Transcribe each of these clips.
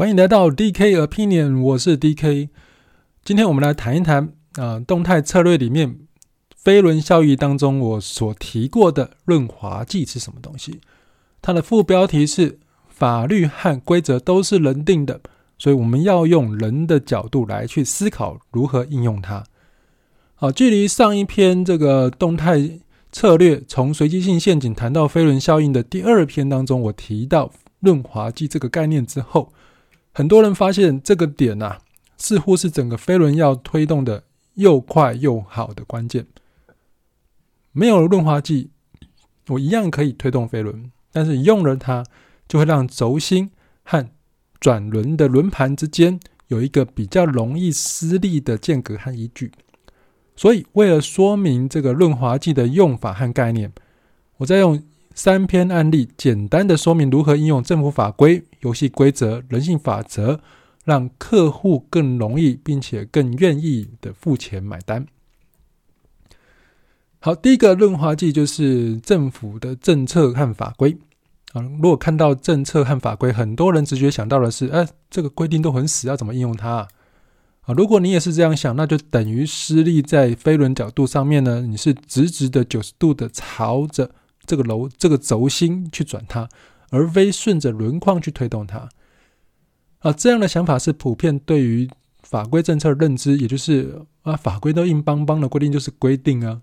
欢迎来到 DK Opinion，我是 DK。今天我们来谈一谈啊、动态策略里面飞轮效应当中我所提过的润滑剂是什么东西？它的副标题是“法律和规则都是人定的”，所以我们要用人的角度来去思考如何应用它。好，距离上一篇这个动态策略从随机性陷阱谈到飞轮效应的第二篇当中，我提到润滑剂这个概念之后。很多人发现这个点呐、啊，似乎是整个飞轮要推动的又快又好的关键。没有润滑剂，我一样可以推动飞轮，但是用了它，就会让轴心和转轮的轮盘之间有一个比较容易施力的间隔和依据。所以，为了说明这个润滑剂的用法和概念，我再用。三篇案例，简单的说明如何应用政府法规、游戏规则、人性法则，让客户更容易并且更愿意的付钱买单。好，第一个润滑剂就是政府的政策和法规啊。如果看到政策和法规，很多人直觉想到的是，哎，这个规定都很死，要怎么应用它啊？啊，如果你也是这样想，那就等于施力在飞轮角度上面呢，你是直直的九十度的朝着。这个楼这个轴心去转它，而非顺着轮框去推动它。啊，这样的想法是普遍对于法规政策的认知，也就是啊，法规都硬邦邦的规定就是规定啊。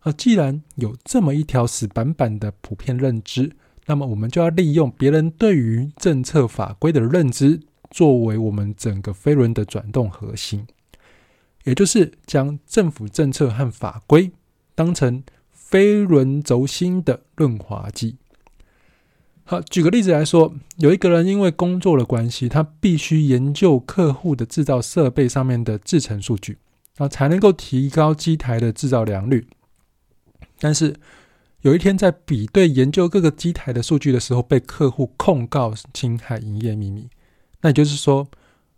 啊，既然有这么一条死板板的普遍认知，那么我们就要利用别人对于政策法规的认知，作为我们整个飞轮的转动核心，也就是将政府政策和法规当成。飞轮轴心的润滑剂。好，举个例子来说，有一个人因为工作的关系，他必须研究客户的制造设备上面的制程数据，啊，才能够提高机台的制造良率。但是有一天在比对研究各个机台的数据的时候，被客户控告侵害营业秘密。那也就是说，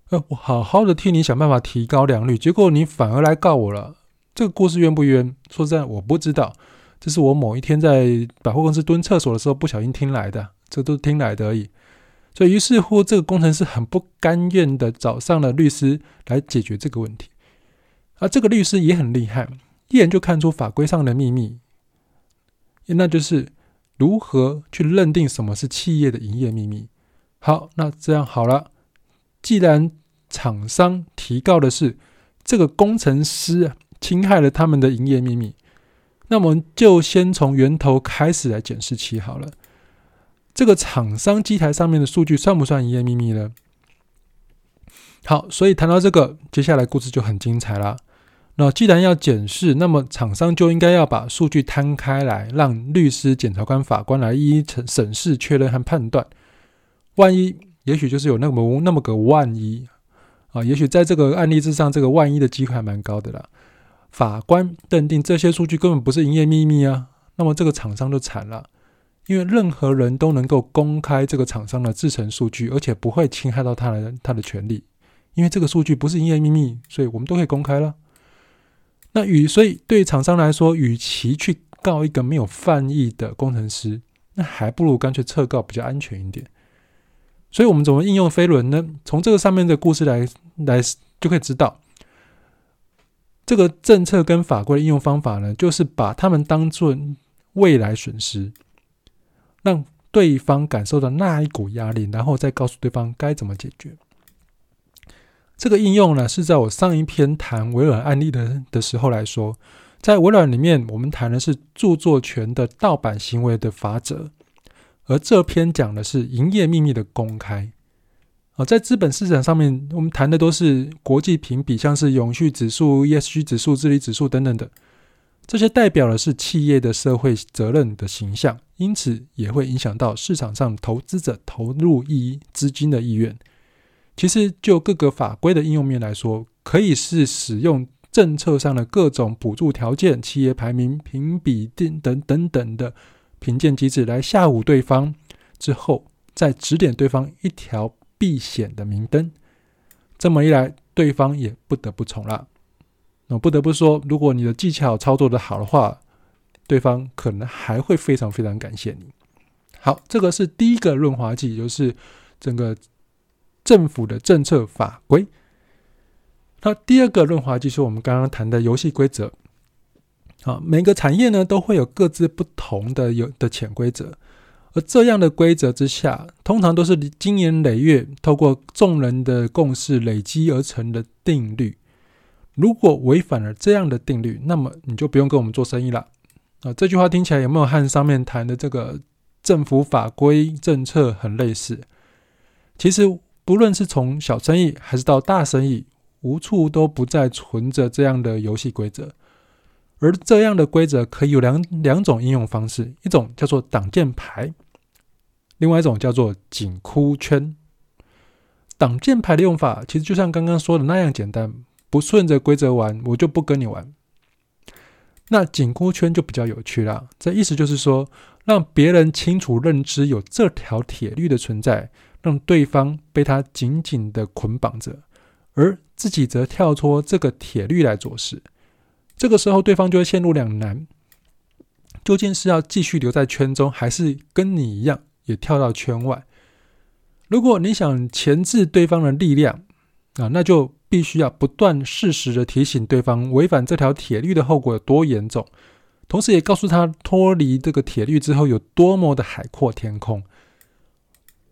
呃，我好好的替你想办法提高良率，结果你反而来告我了。这个故事冤不冤？说实在，我不知道。这是我某一天在百货公司蹲厕所的时候不小心听来的，这都是听来的而已。所以于是乎，这个工程师很不甘愿的找上了律师来解决这个问题。而这个律师也很厉害，一眼就看出法规上的秘密，那就是如何去认定什么是企业的营业秘密。好，那这样好了，既然厂商提告的是这个工程师侵害了他们的营业秘密。那我们就先从源头开始来检视起好了。这个厂商机台上面的数据算不算营业秘密呢？好，所以谈到这个，接下来故事就很精彩了。那既然要检视，那么厂商就应该要把数据摊开来，让律师、检察官、法官来一一审审视、确认和判断。万一，也许就是有那么那么个万一啊，也许在这个案例之上，这个万一的机会还蛮高的啦。法官认定这些数据根本不是营业秘密啊，那么这个厂商就惨了，因为任何人都能够公开这个厂商的制成数据，而且不会侵害到他的他的权利，因为这个数据不是营业秘密，所以我们都可以公开了。那与所以对厂商来说，与其去告一个没有犯意的工程师，那还不如干脆撤告比较安全一点。所以我们怎么应用飞轮呢？从这个上面的故事来来就可以知道。这个政策跟法规的应用方法呢，就是把他们当做未来损失，让对方感受到那一股压力，然后再告诉对方该怎么解决。这个应用呢，是在我上一篇谈微软案例的的时候来说，在微软里面，我们谈的是著作权的盗版行为的法则，而这篇讲的是营业秘密的公开。啊，在资本市场上面，我们谈的都是国际评比，像是永续指数、ESG 指数、治理指数等等的，这些代表的是企业的社会责任的形象，因此也会影响到市场上投资者投入意资金的意愿。其实，就各个法规的应用面来说，可以是使用政策上的各种补助条件、企业排名评比等等等等的评鉴机制来吓唬对方，之后再指点对方一条。避险的明灯，这么一来，对方也不得不从了。那不得不说，如果你的技巧操作的好的话，对方可能还会非常非常感谢你。好，这个是第一个润滑剂，就是整个政府的政策法规。那第二个润滑剂是我们刚刚谈的游戏规则。啊，每个产业呢都会有各自不同的有的潜规则，而这样的规则之下，通常都是经年累月透过众人的共识累积而成的定律。如果违反了这样的定律，那么你就不用跟我们做生意了。啊，这句话听起来有没有和上面谈的这个政府法规政策很类似？其实，不论是从小生意还是到大生意，无处都不再存着这样的游戏规则。而这样的规则可以有两两种应用方式，一种叫做挡箭牌，另外一种叫做紧箍圈。挡箭牌的用法其实就像刚刚说的那样简单，不顺着规则玩，我就不跟你玩。那紧箍圈就比较有趣了，这意思就是说，让别人清楚认知有这条铁律的存在，让对方被它紧紧的捆绑着，而自己则跳脱这个铁律来做事。这个时候，对方就会陷入两难：究竟是要继续留在圈中，还是跟你一样也跳到圈外？如果你想钳制对方的力量啊，那就必须要不断适时的提醒对方违反这条铁律的后果有多严重，同时也告诉他脱离这个铁律之后有多么的海阔天空。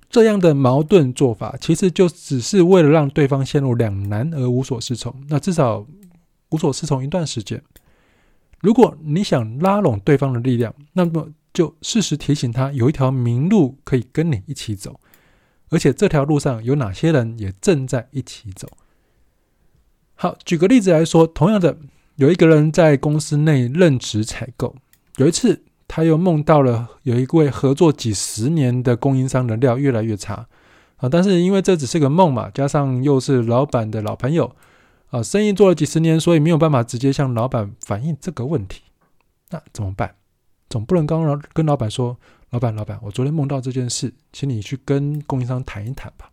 这样的矛盾做法，其实就只是为了让对方陷入两难而无所适从。那至少。无所适从一段时间。如果你想拉拢对方的力量，那么就适时提醒他有一条明路可以跟你一起走，而且这条路上有哪些人也正在一起走。好，举个例子来说，同样的，有一个人在公司内任职采购，有一次他又梦到了有一位合作几十年的供应商的料越来越差啊，但是因为这只是个梦嘛，加上又是老板的老朋友。啊，生意做了几十年，所以没有办法直接向老板反映这个问题。那怎么办？总不能刚刚跟老板说：“老板，老板，我昨天梦到这件事，请你去跟供应商谈一谈吧。”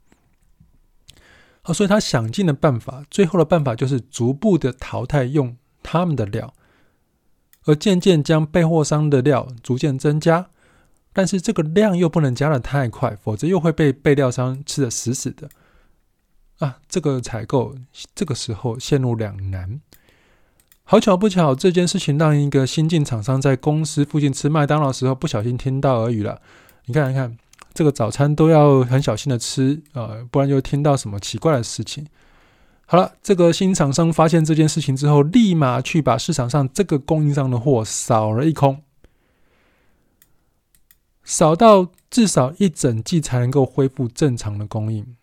啊，所以他想尽了办法，最后的办法就是逐步的淘汰用他们的料，而渐渐将备货商的料逐渐增加。但是这个量又不能加的太快，否则又会被备料商吃的死死的。啊，这个采购这个时候陷入两难。好巧不巧，这件事情让一个新进厂商在公司附近吃麦当劳时候不小心听到耳语了。你看，你看，这个早餐都要很小心的吃啊，呃，不然就听到什么奇怪的事情。好了，这个新厂商发现这件事情之后，立马去把市场上这个供应商的货扫了一空，扫到至少一整季才能够恢复正常的供应。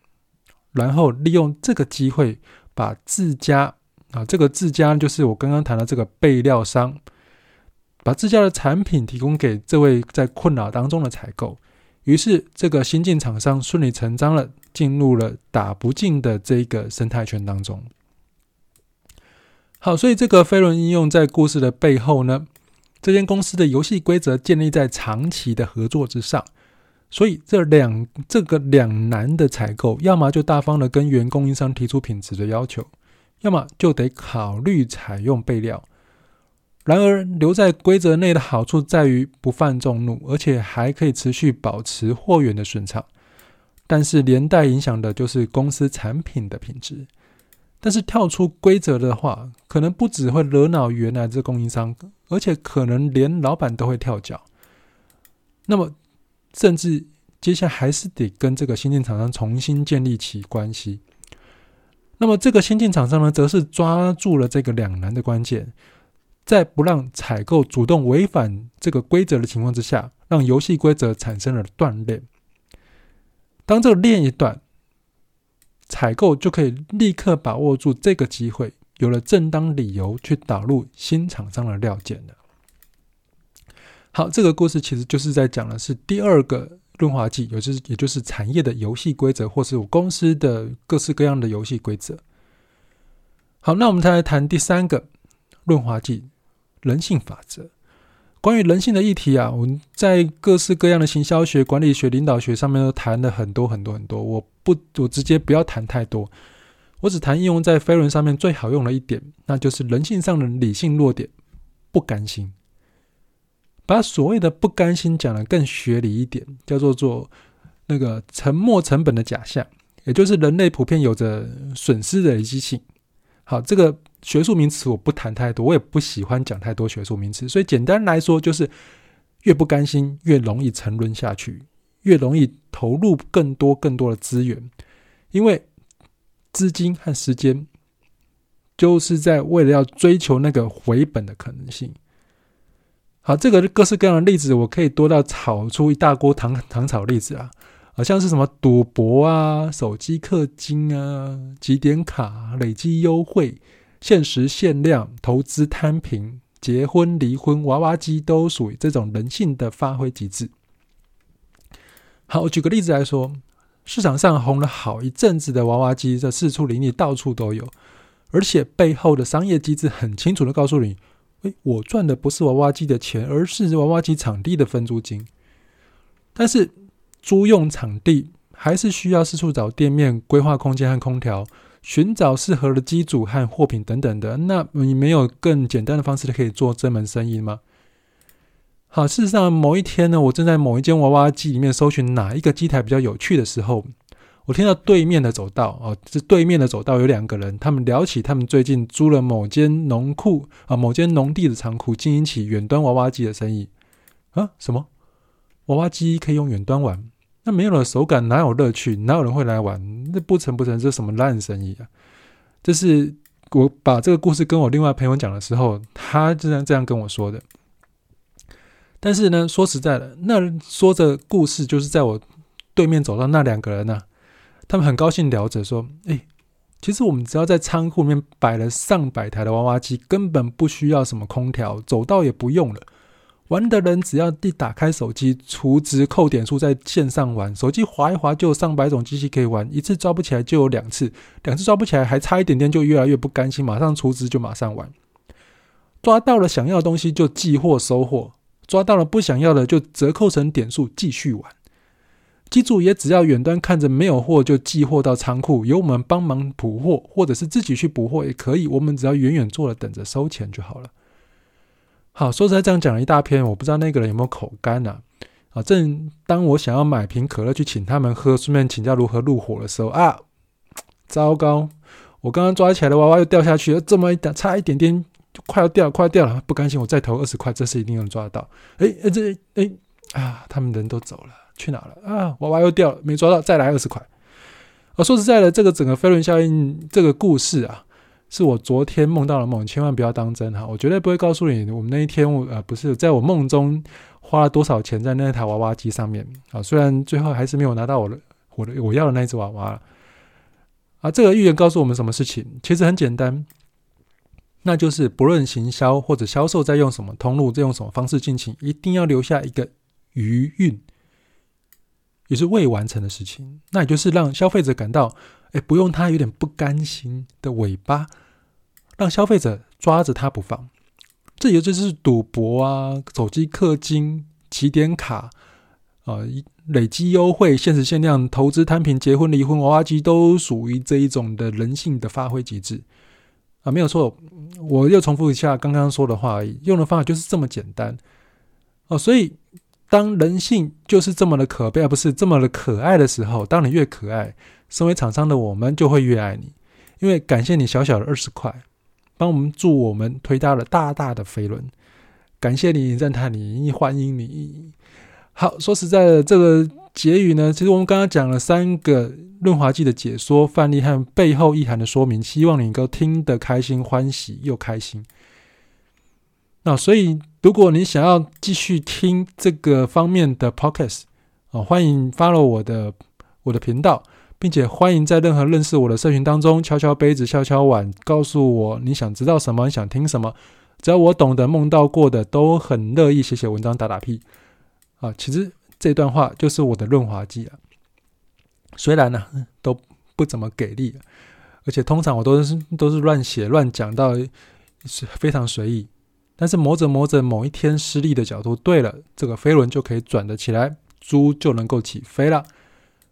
然后利用这个机会，把自家啊，这个自家就是我刚刚谈的这个备料商，把自家的产品提供给这位在困扰当中的采购。于是，这个新进厂商顺理成章的进入了打不进的这个生态圈当中。好，所以这个飞轮应用在故事的背后呢，这间公司的游戏规则建立在长期的合作之上。所以这两这个两难的采购，要么就大方的跟原供应商提出品质的要求，要么就得考虑采用备料。然而留在规则内的好处在于不犯众怒，而且还可以持续保持货源的顺畅。但是连带影响的就是公司产品的品质。但是跳出规则的话，可能不只会惹恼原来这供应商，而且可能连老板都会跳脚。那么。甚至接下来还是得跟这个新进厂商重新建立起关系。那么这个新进厂商呢，则是抓住了这个两难的关键，在不让采购主动违反这个规则的情况之下，让游戏规则产生了断裂。当这个链一断，采购就可以立刻把握住这个机会，有了正当理由去导入新厂商的料件了。好，这个故事其实就是在讲的是第二个润滑剂，也就是也就是产业的游戏规则，或是我公司的各式各样的游戏规则。好，那我们再来谈第三个润滑剂——人性法则。关于人性的议题啊，我们在各式各样的行销学、管理学、领导学上面都谈了很多很多很多。我不，我直接不要谈太多，我只谈应用在飞轮上面最好用的一点，那就是人性上的理性弱点——不甘心。把所谓的不甘心讲得更学理一点，叫做做那个沉没成本的假象，也就是人类普遍有着损失的累积性。好，这个学术名词我不谈太多，我也不喜欢讲太多学术名词，所以简单来说就是，越不甘心，越容易沉沦下去，越容易投入更多更多的资源，因为资金和时间就是在为了要追求那个回本的可能性。好，这个各式各样的例子，我可以多到炒出一大锅糖糖炒例子啊，好像是什么赌博啊、手机氪金啊、几点卡、累积优惠、限时限量、投资摊平、结婚离婚、娃娃机，都属于这种人性的发挥极致。好，我举个例子来说，市场上红了好一阵子的娃娃机，这四处林立，到处都有，而且背后的商业机制很清楚的告诉你。诶，我赚的不是娃娃机的钱，而是娃娃机场地的分租金。但是租用场地还是需要四处找店面、规划空间和空调，寻找适合的机组和货品等等的。那你没有更简单的方式可以做这门生意吗？好，事实上，某一天呢，我正在某一间娃娃机里面搜寻哪一个机台比较有趣的时候。我听到对面的走道哦，这对面的走道有两个人，他们聊起他们最近租了某间农库啊，某间农地的仓库，经营起远端娃娃机的生意啊？什么娃娃机可以用远端玩？那没有了手感，哪有乐趣？哪有人会来玩？那不成不成，这什么烂生意啊？这是我把这个故事跟我另外朋友讲的时候，他就这样这样跟我说的。但是呢，说实在的，那说着故事就是在我对面走到那两个人呢、他们很高兴聊着说：“诶，其实我们只要在仓库里面摆了上百台的娃娃机，根本不需要什么空调，走道也不用了。玩的人只要一打开手机，储值扣点数，在线上玩，手机滑一滑就有上百种机器可以玩，一次抓不起来就有两次，两次抓不起来还差一点点，就越来越不甘心，马上储值就马上玩。抓到了想要的东西就寄货收货，抓到了不想要的就折扣成点数继续玩。”机主也只要远端看着没有货就寄货到仓库，由我们帮忙补货，或者是自己去补货也可以。我们只要远远坐着等着收钱就好了。好，说实在，这样讲了一大篇，我不知道那个人有没有口干呢？啊，正当我想要买瓶可乐去请他们喝，顺便请教如何入伙的时候啊，糟糕！我刚刚抓起来的娃娃又掉下去了，这么一点，差一点点就快要掉，快要掉了，不甘心，我再投二十块，这次一定能抓得到。哎哎，这哎啊，他们人都走了。去哪了啊？娃娃又掉了，没抓到，再来二十块。啊，说实在的，这个整个飞轮效应这个故事啊，是我昨天梦到的梦，千万不要当真哈！我绝对不会告诉你，我们那一天我呃不是在我梦中花了多少钱在那台娃娃机上面啊。虽然最后还是没有拿到我的我的我要的那一只娃娃啊。这个预言告诉我们什么事情？其实很简单，那就是不论行销或者销售在用什么通路，在用什么方式进行，一定要留下一个余韵。也是未完成的事情，那也就是让消费者感到，哎，不用他有点不甘心的尾巴，让消费者抓着他不放。这也就是赌博啊、手机氪金、起点卡啊、呃、累积优惠、限时限量、投资摊平、结婚离婚、娃娃机，都属于这一种的人性的发挥极致啊，没有错。我又重复一下刚刚说的话而已，用的方法就是这么简单哦，所以。当人性就是这么的可悲，而不是这么的可爱的时候，当你越可爱，身为厂商的我们就会越爱你，因为感谢你小小的二十块，帮我们助我们推大了大大的飞轮，感谢你，赞叹你，欢迎你。好，说实在的，这个结语呢，其实我们刚刚讲了三个润滑剂的解说范例和背后意涵的说明，希望你能够听得开心、欢喜又开心。那所以，如果你想要继续听这个方面的 podcast 啊，欢迎 follow 我的我的频道，并且欢迎在任何认识我的社群当中敲敲杯子、敲敲碗，告诉我你想知道什么、你想听什么。只要我懂得、梦到过的，都很乐意写写文章、打打屁啊。其实这段话就是我的润滑剂啊。虽然呢都不怎么给力，而且通常我都是都是乱写乱讲到是非常随意。但是磨着磨着，某一天施力的角度对了，这个飞轮就可以转得起来，猪就能够起飞了。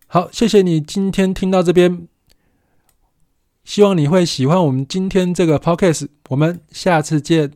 好，谢谢你今天听到这边，希望你会喜欢我们今天这个 podcast，我们下次见。